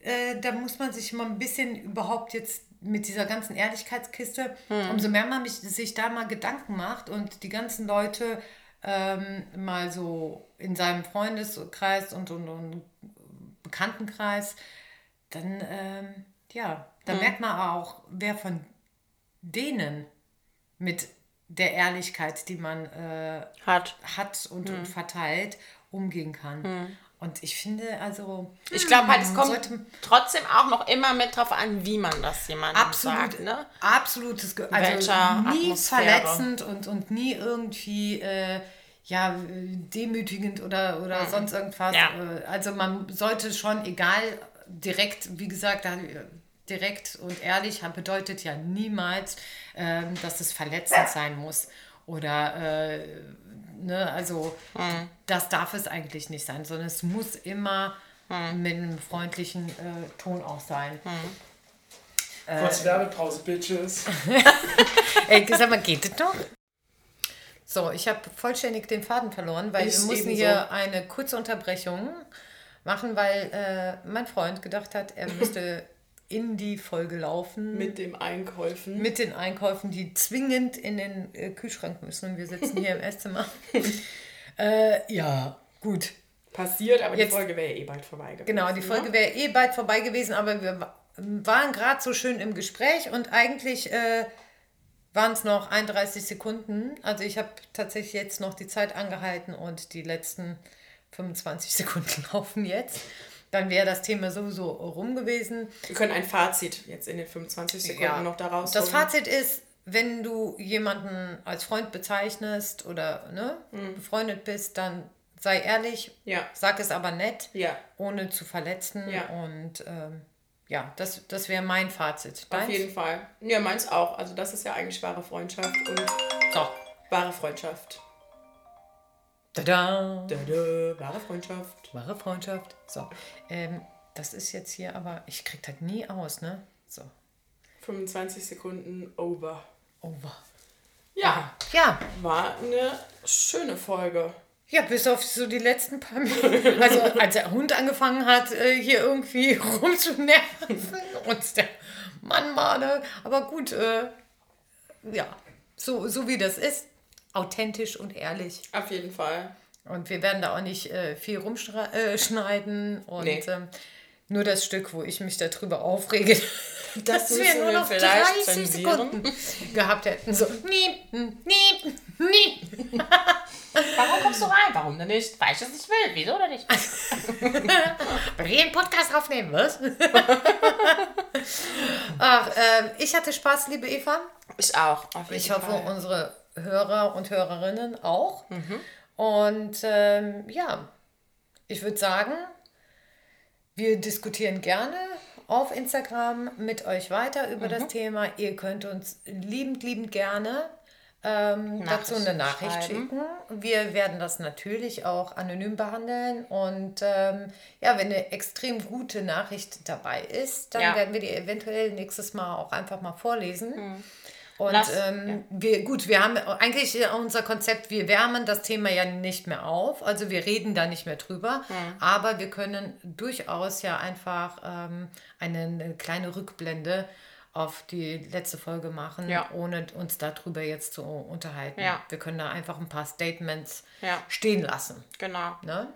äh, da muss man sich mal ein bisschen überhaupt jetzt mit dieser ganzen Ehrlichkeitskiste, umso mehr man mich, sich da mal Gedanken macht und die ganzen Leute ähm, mal so in seinem Freundeskreis und, und, und Bekanntenkreis, dann, ähm, ja, da merkt man auch, wer von denen mit der Ehrlichkeit, die man äh, Hat. hat und, und verteilt, umgehen kann. Und ich finde, also. Ich glaube halt, es kommt trotzdem auch noch immer mit drauf an, wie man das jemandem Absolut, sagt, ne? absolutes, Ge- also Welcher nie Atmosphäre. verletzend und, und nie irgendwie äh, ja, demütigend oder, oder sonst irgendwas. Mhm. Ja. Äh, Also man sollte schon, egal, direkt, wie gesagt, da- direkt und ehrlich bedeutet ja niemals, ähm, dass es verletzend sein muss. Oder, äh, ne, also Mhm. das darf es eigentlich nicht sein, sondern es muss immer Mhm. mit einem freundlichen äh, Ton auch sein. Kurz Werbepause, Bitches. Ey, sag mal, geht das noch? So, ich habe vollständig den Faden verloren, weil Ist wir mussten hier eine kurze Unterbrechung machen, weil äh, mein Freund gedacht hat, er müsste in die Folge laufen Mit dem Einkäufen. mit den Einkäufen, die zwingend in den äh, Kühlschrank müssen. Und wir sitzen hier im Esszimmer. äh, ja, gut. Passiert, aber Jetzt- die Folge wäre ja eh bald vorbei gewesen. Genau, die Folge wäre eh bald vorbei gewesen, aber wir wa- waren gerade so schön im Gespräch und eigentlich äh, waren es noch 31 Sekunden. Also ich habe tatsächlich jetzt noch die Zeit angehalten und die letzten 25 Sekunden laufen jetzt. Dann wäre das Thema sowieso rum gewesen. Wir können ein Fazit jetzt in den 25 Sekunden noch daraus Das. Fazit ist, wenn du jemanden als Freund bezeichnest oder ne, befreundet bist, dann sei ehrlich, Mhm. Ja. sag es aber nett, Ja. ohne zu verletzen. Ja. Und ähm, ja, das, das wäre mein Fazit. Auf Deins? jeden Fall. Ja, meins auch. Also das ist ja eigentlich wahre Freundschaft und So. wahre Freundschaft. Tada! Dada, wahre Freundschaft. Wahre Freundschaft. So. Ähm, das ist jetzt hier aber, ich krieg das nie aus, ne? So. 25 Sekunden over. Over. Ja, Ja, war eine schöne Folge. Ja, bis auf so die letzten paar Minuten. Also als der Hund angefangen hat, äh, hier irgendwie rumzunerven und der Mann mal, ne? Aber gut, äh, ja, so, so wie das ist, authentisch und ehrlich. Auf jeden Fall. Und wir werden da auch nicht äh, viel rumschneiden. Und Nee. ähm, Nur das Stück, wo ich mich darüber aufrege, dass müssen wir nur noch vielleicht 30 zensieren. Sekunden gehabt hätten. So, niep, niep, niep. Warum kommst du rein? Warum denn nicht? Weil ich es nicht will. Wieso oder nicht? Weil wir einen Podcast aufnehmen, was? Ach, ähm, ich hatte Spaß, liebe Eva. Ich auch. Ich hoffe, Fall. unsere Hörer und Hörerinnen auch. Mhm. Und ähm, ja, ich würde sagen, wir diskutieren gerne auf Instagram mit euch weiter über Mhm. das Thema. Ihr könnt uns liebend, liebend gerne ähm, dazu eine Nachricht schreiben. schicken. Wir werden das natürlich auch anonym behandeln. Und ähm, ja, wenn eine extrem gute Nachricht dabei ist, dann Ja. werden wir die eventuell nächstes Mal auch einfach mal vorlesen. Und Lass- ähm, wir, gut, wir haben eigentlich unser Konzept, wir wärmen das Thema ja nicht mehr auf, also wir reden da nicht mehr drüber, aber wir können durchaus ja einfach ähm, eine, eine kleine Rückblende auf die letzte Folge machen, Ja. ohne uns darüber jetzt zu unterhalten. Ja. Wir können da einfach ein paar Statements Ja. stehen lassen. Genau. Ne?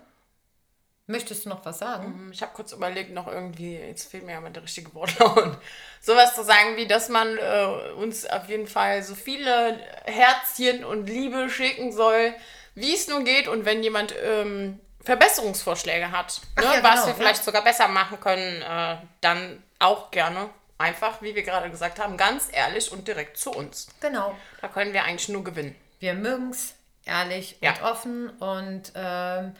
Möchtest du noch was sagen? Ich habe kurz überlegt, noch irgendwie, jetzt fehlt mir aber der richtige Wortlaut, sowas zu sagen, wie dass man äh, uns auf jeden Fall so viele Herzchen und Liebe schicken soll, wie es nur geht. Und wenn jemand ähm, Verbesserungsvorschläge hat, ne, ja, was genau, wir vielleicht ja. sogar besser machen können, äh, dann auch gerne. Einfach, wie wir gerade gesagt haben, ganz ehrlich und direkt zu uns. Genau. Da können wir eigentlich nur gewinnen. Wir mögen es ehrlich Ja. und offen und ähm,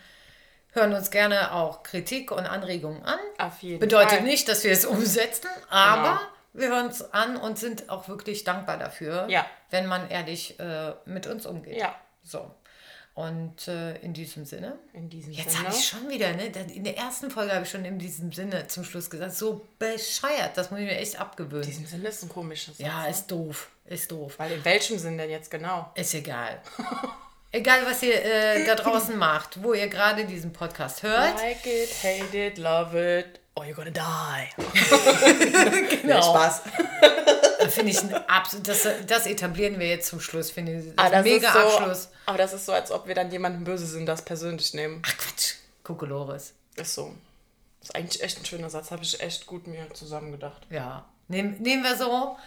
hören uns gerne auch Kritik und Anregungen an. Auf jeden Bedeutet Fall. nicht, dass wir es umsetzen, aber Genau. wir hören es an und sind auch wirklich dankbar dafür, Ja. wenn man ehrlich äh, mit uns umgeht. Ja. So. Und äh, in diesem Sinne. In diesem Jetzt habe ich schon wieder, ne? In der ersten Folge habe ich schon in diesem Sinne zum Schluss gesagt, so bescheuert, das muss ich mir echt In abgewöhnen. diesem Sinne ist ein komisches Satz, Ja, ne? ist doof. Ist doof. Weil in welchem Sinn denn jetzt genau? Ist egal. egal, was ihr äh, da draußen macht, wo ihr gerade diesen Podcast hört. Like it, hate it, love it, or you're gonna die. Genau. Spaß. Finde ich ein absolut, das, das etablieren wir jetzt zum Schluss, finde ich. Das Ah, ist ein mega so, Abschluss. Aber das ist so, als ob wir dann jemandem böse sind, das persönlich nehmen. Ach Quatsch, Kokolores. Ist so. Ist eigentlich echt ein schöner Satz, habe ich echt gut mir zusammengedacht. Ja, nehm, nehmen wir so.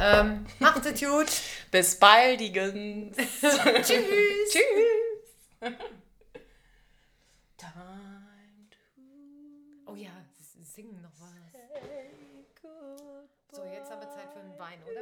Ähm, macht es gut. Bis baldigens. Tschüss. Tschüss. Time to Oh ja, singen noch was. So, jetzt haben wir Zeit für einen Wein, oder?